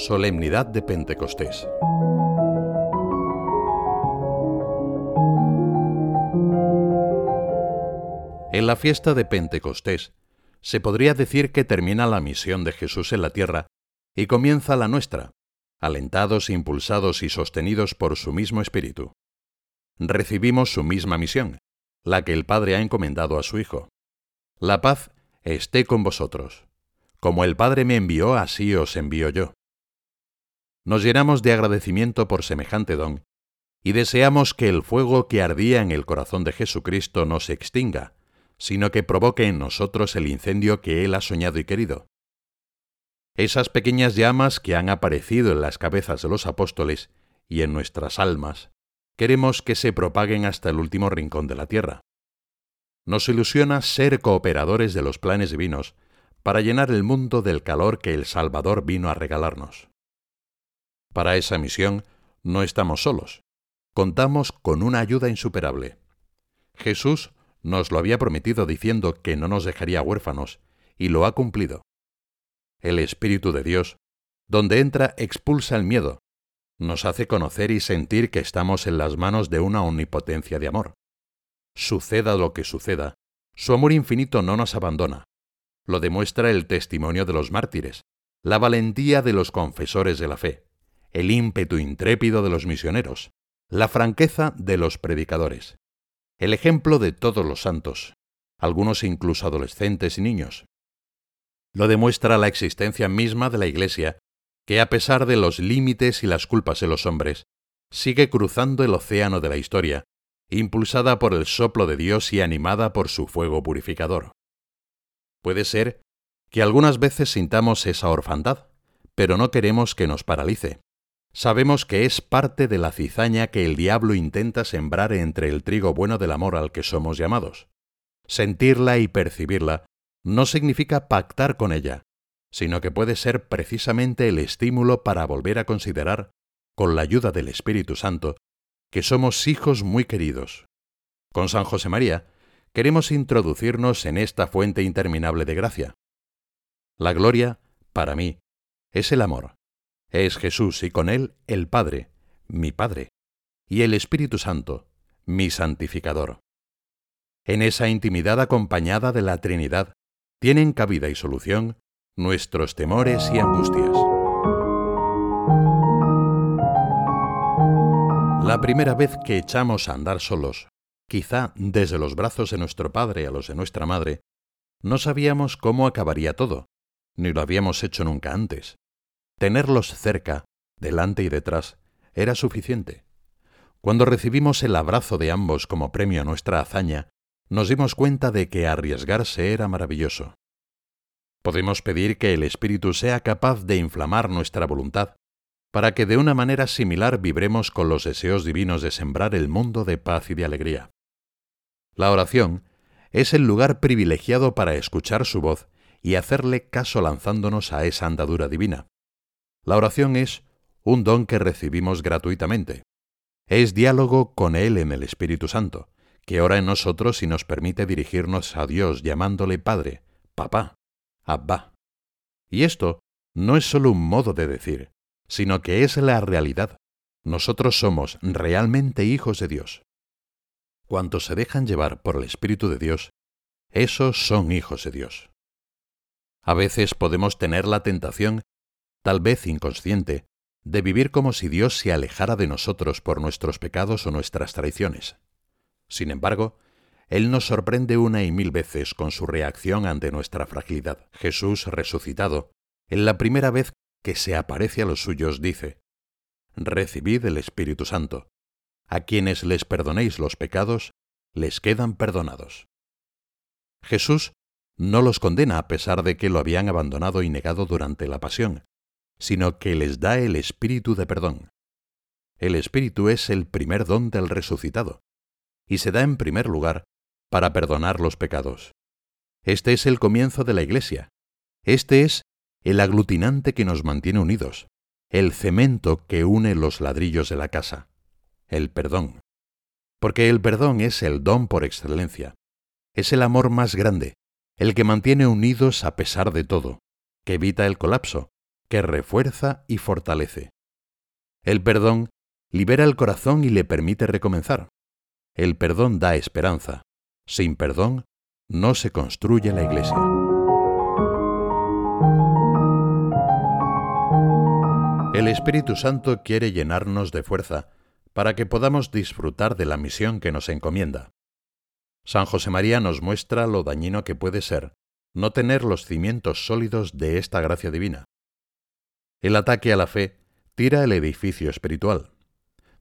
Solemnidad de Pentecostés. En la fiesta de Pentecostés se podría decir que termina la misión de Jesús en la tierra y comienza la nuestra, alentados, impulsados y sostenidos por su mismo Espíritu. Recibimos su misma misión, la que el Padre ha encomendado a su Hijo. La paz esté con vosotros. Como el Padre me envió, así os envío yo. Nos llenamos de agradecimiento por semejante don y deseamos que el fuego que ardía en el corazón de Jesucristo no se extinga, sino que provoque en nosotros el incendio que Él ha soñado y querido. Esas pequeñas llamas que han aparecido en las cabezas de los apóstoles y en nuestras almas, queremos que se propaguen hasta el último rincón de la tierra. Nos ilusiona ser cooperadores de los planes divinos para llenar el mundo del calor que el Salvador vino a regalarnos. Para esa misión no estamos solos, contamos con una ayuda insuperable. Jesús nos lo había prometido diciendo que no nos dejaría huérfanos, y lo ha cumplido. El Espíritu de Dios, donde entra, expulsa el miedo, nos hace conocer y sentir que estamos en las manos de una omnipotencia de amor. Suceda lo que suceda, su amor infinito no nos abandona. Lo demuestra el testimonio de los mártires, la valentía de los confesores de la fe, el ímpetu intrépido de los misioneros, la franqueza de los predicadores, el ejemplo de todos los santos, algunos incluso adolescentes y niños. Lo demuestra la existencia misma de la Iglesia que a pesar de los límites y las culpas de los hombres, sigue cruzando el océano de la historia, impulsada por el soplo de Dios y animada por su fuego purificador. Puede ser que algunas veces sintamos esa orfandad, pero no queremos que nos paralice. Sabemos que es parte de la cizaña que el diablo intenta sembrar entre el trigo bueno del amor al que somos llamados. Sentirla y percibirla no significa pactar con ella, sino que puede ser precisamente el estímulo para volver a considerar, con la ayuda del Espíritu Santo, que somos hijos muy queridos. Con San José María queremos introducirnos en esta fuente interminable de gracia. La gloria, para mí, es el amor. Es Jesús y con él el Padre, mi Padre, y el Espíritu Santo, mi santificador. En esa intimidad acompañada de la Trinidad tienen cabida y solución nuestros temores y angustias. La primera vez que echamos a andar solos, quizá desde los brazos de nuestro padre a los de nuestra madre, no sabíamos cómo acabaría todo, ni lo habíamos hecho nunca antes. Tenerlos cerca, delante y detrás, era suficiente. Cuando recibimos el abrazo de ambos como premio a nuestra hazaña, nos dimos cuenta de que arriesgarse era maravilloso. Podemos pedir que el Espíritu sea capaz de inflamar nuestra voluntad, para que de una manera similar vibremos con los deseos divinos de sembrar el mundo de paz y de alegría. La oración es el lugar privilegiado para escuchar su voz y hacerle caso lanzándonos a esa andadura divina. La oración es un don que recibimos gratuitamente. Es diálogo con Él en el Espíritu Santo, que ora en nosotros y nos permite dirigirnos a Dios llamándole Padre, Papá, Abba. Y esto no es solo un modo de decir, sino que es la realidad. Nosotros somos realmente hijos de Dios. Cuantos se dejan llevar por el Espíritu de Dios, esos son hijos de Dios. A veces podemos tener la tentación, tal vez inconsciente, de vivir como si Dios se alejara de nosotros por nuestros pecados o nuestras traiciones. Sin embargo, él nos sorprende una y mil veces con su reacción ante nuestra fragilidad. Jesús resucitado, en la primera vez que se aparece a los suyos, dice, Recibid el Espíritu Santo. A quienes les perdonéis los pecados, les quedan perdonados. Jesús no los condena a pesar de que lo habían abandonado y negado durante la pasión, sino que les da el espíritu de perdón. El espíritu es el primer don del resucitado, y se da en primer lugar para perdonar los pecados. Este es el comienzo de la Iglesia. Este es el aglutinante que nos mantiene unidos, el cemento que une los ladrillos de la casa, el perdón. Porque el perdón es el don por excelencia. Es el amor más grande, el que mantiene unidos a pesar de todo, que evita el colapso, que refuerza y fortalece. El perdón libera el corazón y le permite recomenzar. El perdón da esperanza. Sin perdón no se construye la iglesia. El Espíritu Santo quiere llenarnos de fuerza para que podamos disfrutar de la misión que nos encomienda. San José María nos muestra lo dañino que puede ser no tener los cimientos sólidos de esta gracia divina. El ataque a la fe tira el edificio espiritual,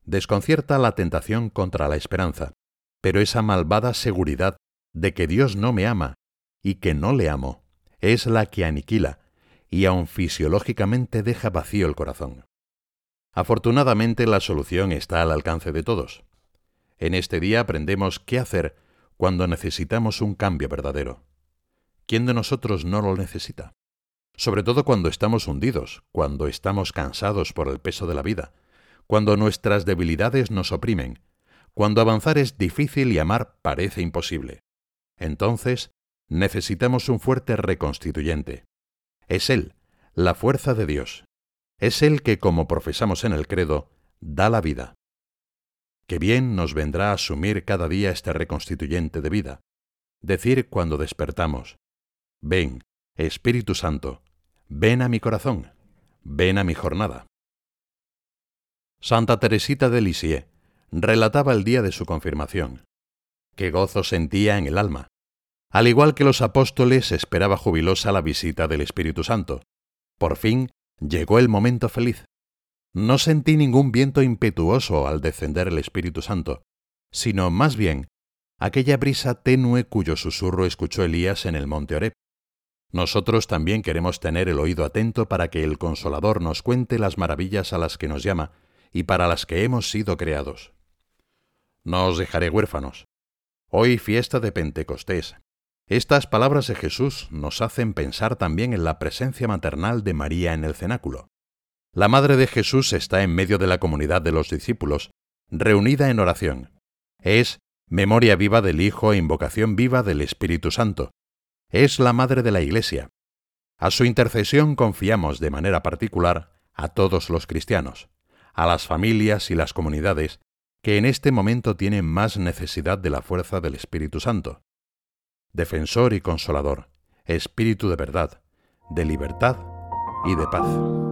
desconcierta la tentación contra la esperanza, pero esa malvada seguridad de que Dios no me ama y que no le amo es la que aniquila y aun fisiológicamente deja vacío el corazón. Afortunadamente la solución está al alcance de todos. En este día aprendemos qué hacer cuando necesitamos un cambio verdadero. ¿Quién de nosotros no lo necesita? Sobre todo cuando estamos hundidos, cuando estamos cansados por el peso de la vida, cuando nuestras debilidades nos oprimen, cuando avanzar es difícil y amar parece imposible. Entonces, necesitamos un fuerte reconstituyente. Es Él, la fuerza de Dios. Es Él que, como profesamos en el credo, da la vida. Qué bien nos vendrá a asumir cada día este reconstituyente de vida. Decir cuando despertamos, ven, Espíritu Santo, ven a mi corazón, ven a mi jornada. Santa Teresita de Lisieux relataba el día de su confirmación. Qué gozo sentía en el alma. Al igual que los apóstoles, esperaba jubilosa la visita del Espíritu Santo. Por fin llegó el momento feliz. No sentí ningún viento impetuoso al descender el Espíritu Santo, sino más bien aquella brisa tenue cuyo susurro escuchó Elías en el monte Oreb. Nosotros también queremos tener el oído atento para que el Consolador nos cuente las maravillas a las que nos llama y para las que hemos sido creados. No os dejaré huérfanos. Hoy fiesta de Pentecostés. Estas palabras de Jesús nos hacen pensar también en la presencia maternal de María en el cenáculo. La Madre de Jesús está en medio de la comunidad de los discípulos, reunida en oración. Es memoria viva del Hijo e invocación viva del Espíritu Santo. Es la Madre de la Iglesia. A su intercesión confiamos de manera particular a todos los cristianos, a las familias y las comunidades que en este momento tienen más necesidad de la fuerza del Espíritu Santo. Defensor y consolador, Espíritu de verdad, de libertad y de paz.